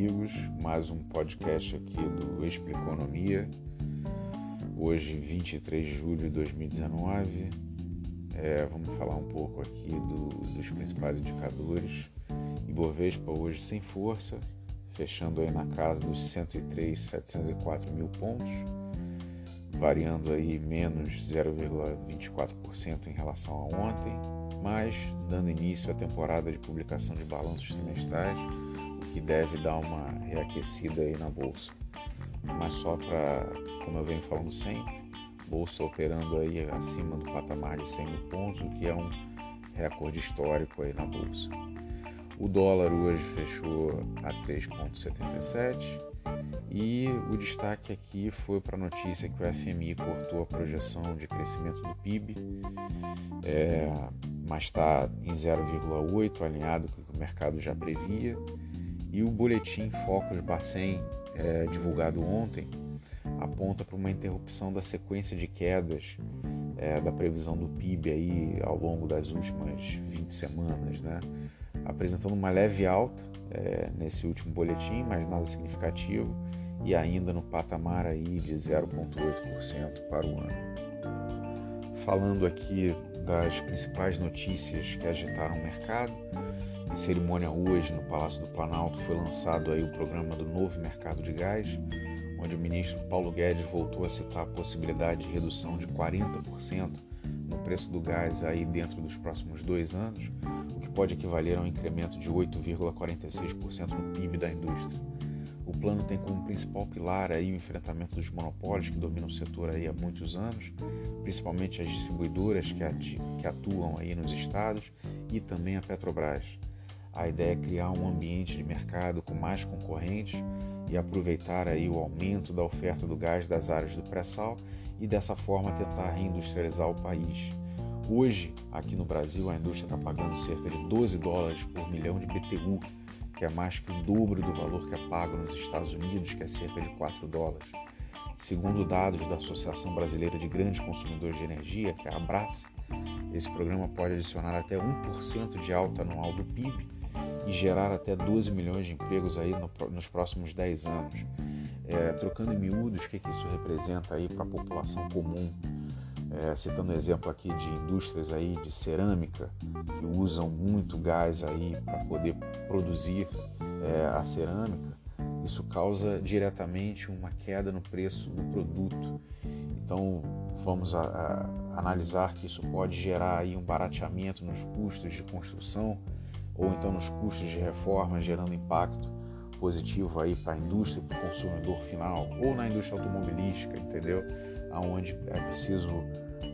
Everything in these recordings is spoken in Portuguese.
amigos, mais um podcast aqui do Expliconomia. Hoje, 23 de julho de 2019, é, vamos falar um pouco aqui do, dos principais indicadores. Ibovespa hoje sem força, fechando aí na casa dos 103, 704 mil pontos, variando aí menos 0,24% em relação a ontem, mas dando início à temporada de publicação de balanços trimestrais que deve dar uma reaquecida aí na bolsa. Mas só para, como eu venho falando sempre, bolsa operando aí acima do patamar de 100 mil pontos, o que é um recorde histórico aí na bolsa. O dólar hoje fechou a 3,77 e o destaque aqui foi para a notícia que o FMI cortou a projeção de crescimento do PIB, é, mas está em 0,8, alinhado com o que o mercado já previa. E o boletim Focus Bacen, é, divulgado ontem, aponta para uma interrupção da sequência de quedas é, da previsão do PIB aí ao longo das últimas 20 semanas, né? apresentando uma leve alta é, nesse último boletim, mas nada significativo, e ainda no patamar aí de 0,8% para o ano. Falando aqui das principais notícias que agitaram o mercado, em cerimônia hoje no Palácio do Planalto foi lançado aí o programa do novo mercado de gás, onde o ministro Paulo Guedes voltou a citar a possibilidade de redução de 40% no preço do gás aí dentro dos próximos dois anos, o que pode equivaler a um incremento de 8,46% no PIB da indústria. O plano tem como principal pilar aí o enfrentamento dos monopólios que dominam o setor aí há muitos anos, principalmente as distribuidoras que atuam aí nos estados e também a Petrobras. A ideia é criar um ambiente de mercado com mais concorrentes e aproveitar aí o aumento da oferta do gás das áreas do pré-sal e dessa forma tentar reindustrializar o país. Hoje, aqui no Brasil, a indústria está pagando cerca de 12 dólares por milhão de BTU, que é mais que o dobro do valor que é pago nos Estados Unidos, que é cerca de 4 dólares. Segundo dados da Associação Brasileira de Grandes Consumidores de Energia, que é a Abrace, esse programa pode adicionar até 1% de alta anual do PIB e gerar até 12 milhões de empregos aí no, nos próximos 10 anos. É, trocando em miúdos, o que, que isso representa aí para a população comum? É, citando exemplo aqui de indústrias aí de cerâmica que usam muito gás aí para poder produzir é, a cerâmica, isso causa diretamente uma queda no preço do produto. Então vamos a, a, analisar que isso pode gerar aí um barateamento nos custos de construção ou então nos custos de reforma, gerando impacto positivo aí para a indústria, para o consumidor final, ou na indústria automobilística, entendeu? Aonde é preciso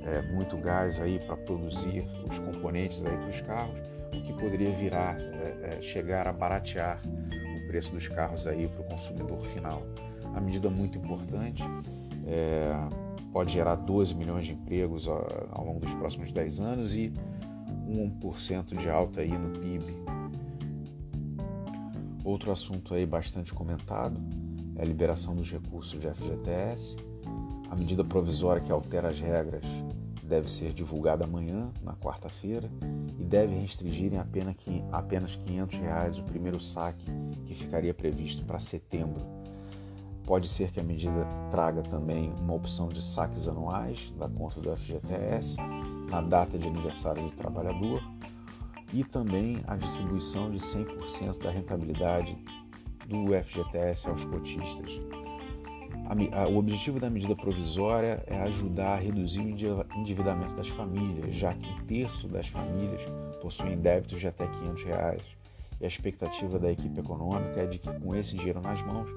é, muito gás aí para produzir os componentes aí para os carros, o que poderia virar, é, é, chegar a baratear o preço dos carros aí para o consumidor final. A medida muito importante é, pode gerar 12 milhões de empregos ao, ao longo dos próximos 10 anos e 1% de alta aí no PIB. Outro assunto aí bastante comentado é a liberação dos recursos de FGTS. A medida provisória que altera as regras deve ser divulgada amanhã, na quarta-feira, e deve restringir em apenas, apenas 500 reais o primeiro saque que ficaria previsto para setembro. Pode ser que a medida traga também uma opção de saques anuais da conta do FGTS na data de aniversário do trabalhador e também a distribuição de 100% da rentabilidade do FGTS aos cotistas. O objetivo da medida provisória é ajudar a reduzir o endividamento das famílias, já que um terço das famílias possuem débitos de até 500 reais. E a expectativa da equipe econômica é de que, com esse dinheiro nas mãos,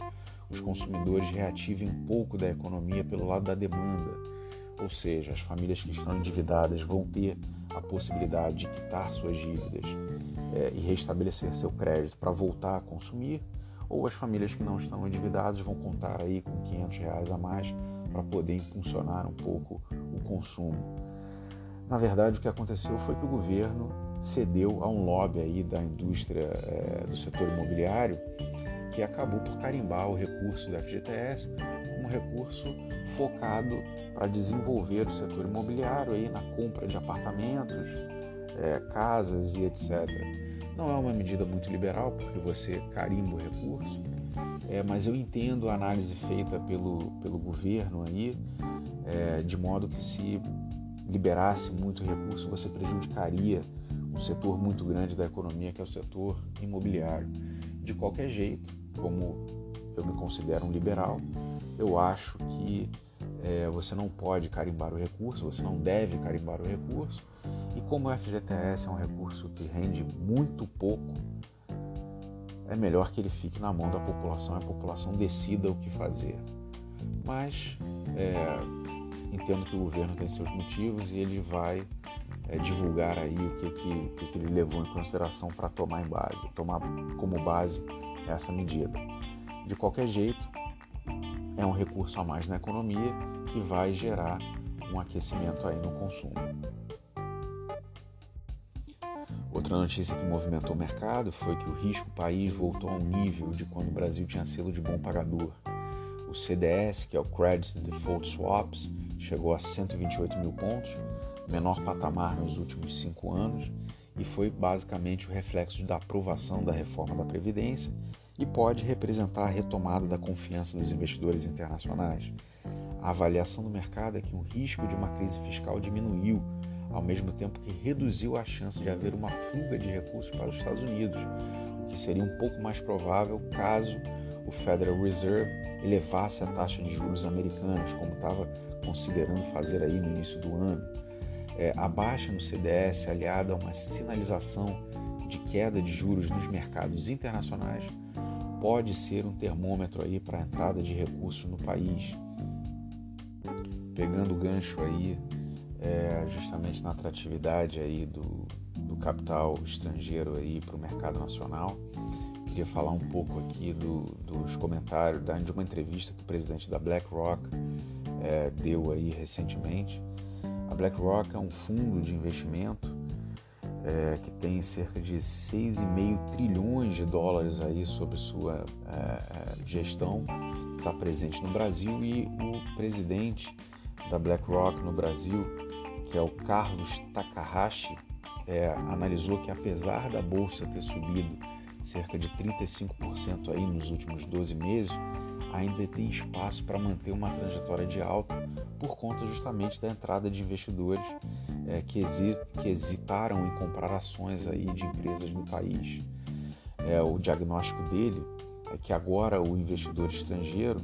os consumidores reativem um pouco da economia pelo lado da demanda, ou seja, as famílias que estão endividadas vão ter a possibilidade de quitar suas dívidas é, e restabelecer seu crédito para voltar a consumir, ou as famílias que não estão endividadas vão contar aí com 500 reais a mais para poder impulsionar um pouco o consumo. Na verdade, o que aconteceu foi que o governo cedeu a um lobby aí da indústria é, do setor imobiliário que acabou por carimbar o recurso do FGTS como recurso focado para desenvolver o setor imobiliário aí na compra de apartamentos, é, casas e etc. Não é uma medida muito liberal porque você carimba o recurso, é, mas eu entendo a análise feita pelo, pelo governo aí, é, de modo que se liberasse muito recurso, você prejudicaria um setor muito grande da economia, que é o setor imobiliário. De qualquer jeito, como eu me considero um liberal, eu acho que é, você não pode carimbar o recurso, você não deve carimbar o recurso. E como o FGTS é um recurso que rende muito pouco, é melhor que ele fique na mão da população a população decida o que fazer. Mas é, entendo que o governo tem seus motivos e ele vai é, divulgar aí o que, que, que, ele levou em consideração para tomar em base, tomar como base essa medida. De qualquer jeito, é um recurso a mais na economia que vai gerar um aquecimento aí no consumo. Outra notícia que movimentou o mercado foi que o risco país voltou ao nível de quando o Brasil tinha selo de bom pagador. O CDS, que é o Credit Default Swaps, chegou a 128 mil pontos, menor patamar nos últimos cinco anos, e foi basicamente o reflexo da aprovação da reforma da Previdência e pode representar a retomada da confiança dos investidores internacionais. A avaliação do mercado é que o risco de uma crise fiscal diminuiu, ao mesmo tempo que reduziu a chance de haver uma fuga de recursos para os Estados Unidos, o que seria um pouco mais provável caso o Federal Reserve elevasse a taxa de juros americanos, como estava considerando fazer aí no início do ano. É, a baixa no CDS, aliada a uma sinalização de queda de juros nos mercados internacionais, pode ser um termômetro aí para a entrada de recursos no país. Pegando o gancho aí, é, justamente na atratividade aí do, do capital estrangeiro aí para o mercado nacional, queria falar um pouco aqui do, dos comentários de uma entrevista que o presidente da BlackRock é, deu aí recentemente. BlackRock é um fundo de investimento é, que tem cerca de 6,5 trilhões de dólares aí sob sua é, é gestão, está presente no Brasil e o presidente da BlackRock no Brasil, que é o Carlos Takahashi, é, analisou que apesar da bolsa ter subido cerca de 35% aí nos últimos 12 meses, ainda tem espaço para manter uma trajetória de alta por conta justamente da entrada de investidores é, que, que, hesitaram em comprar ações aí de empresas do país. É, o diagnóstico dele é que agora o investidor estrangeiro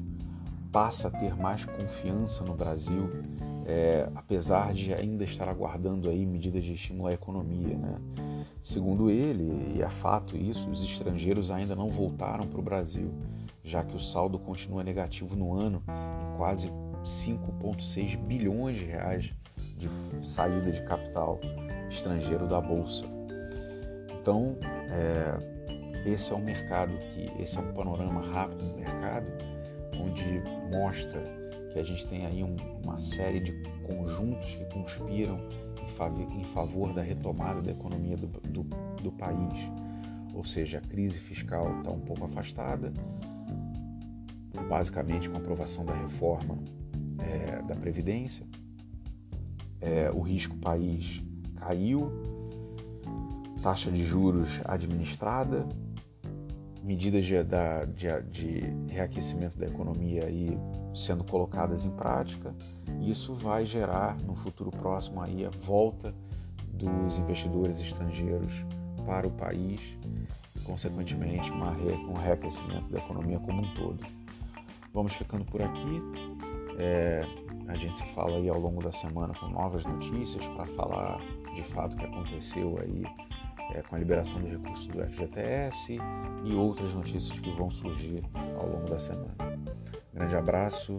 passa a ter mais confiança no Brasil, é, apesar de ainda estar aguardando aí medidas de estímulo à economia. Né? Segundo ele, e é fato isso, os estrangeiros ainda não voltaram para o Brasil já que o saldo continua negativo no ano em quase 5,6 bilhões de reais de saída de capital estrangeiro da bolsa. Então, é, esse é um mercado que esse é um panorama rápido do mercado, onde mostra que a gente tem aí um, uma série de conjuntos que conspiram em, em favor da retomada da economia do, do, do país. Ou seja, a crise fiscal está um pouco afastada, basicamente com a aprovação da reforma é, da Previdência. É, o risco país caiu, taxa de juros administrada, medidas de, de, de reaquecimento da economia aí sendo colocadas em prática. Isso vai gerar no futuro próximo aí a volta dos investidores estrangeiros para o país e, consequentemente, uma, um reaquecimento da economia como um todo. Vamos ficando por aqui. É, a gente se fala aí ao longo da semana com novas notícias para falar de fato o que aconteceu aí é, com a liberação do recurso do FGTS e outras notícias que vão surgir ao longo da semana. Grande abraço.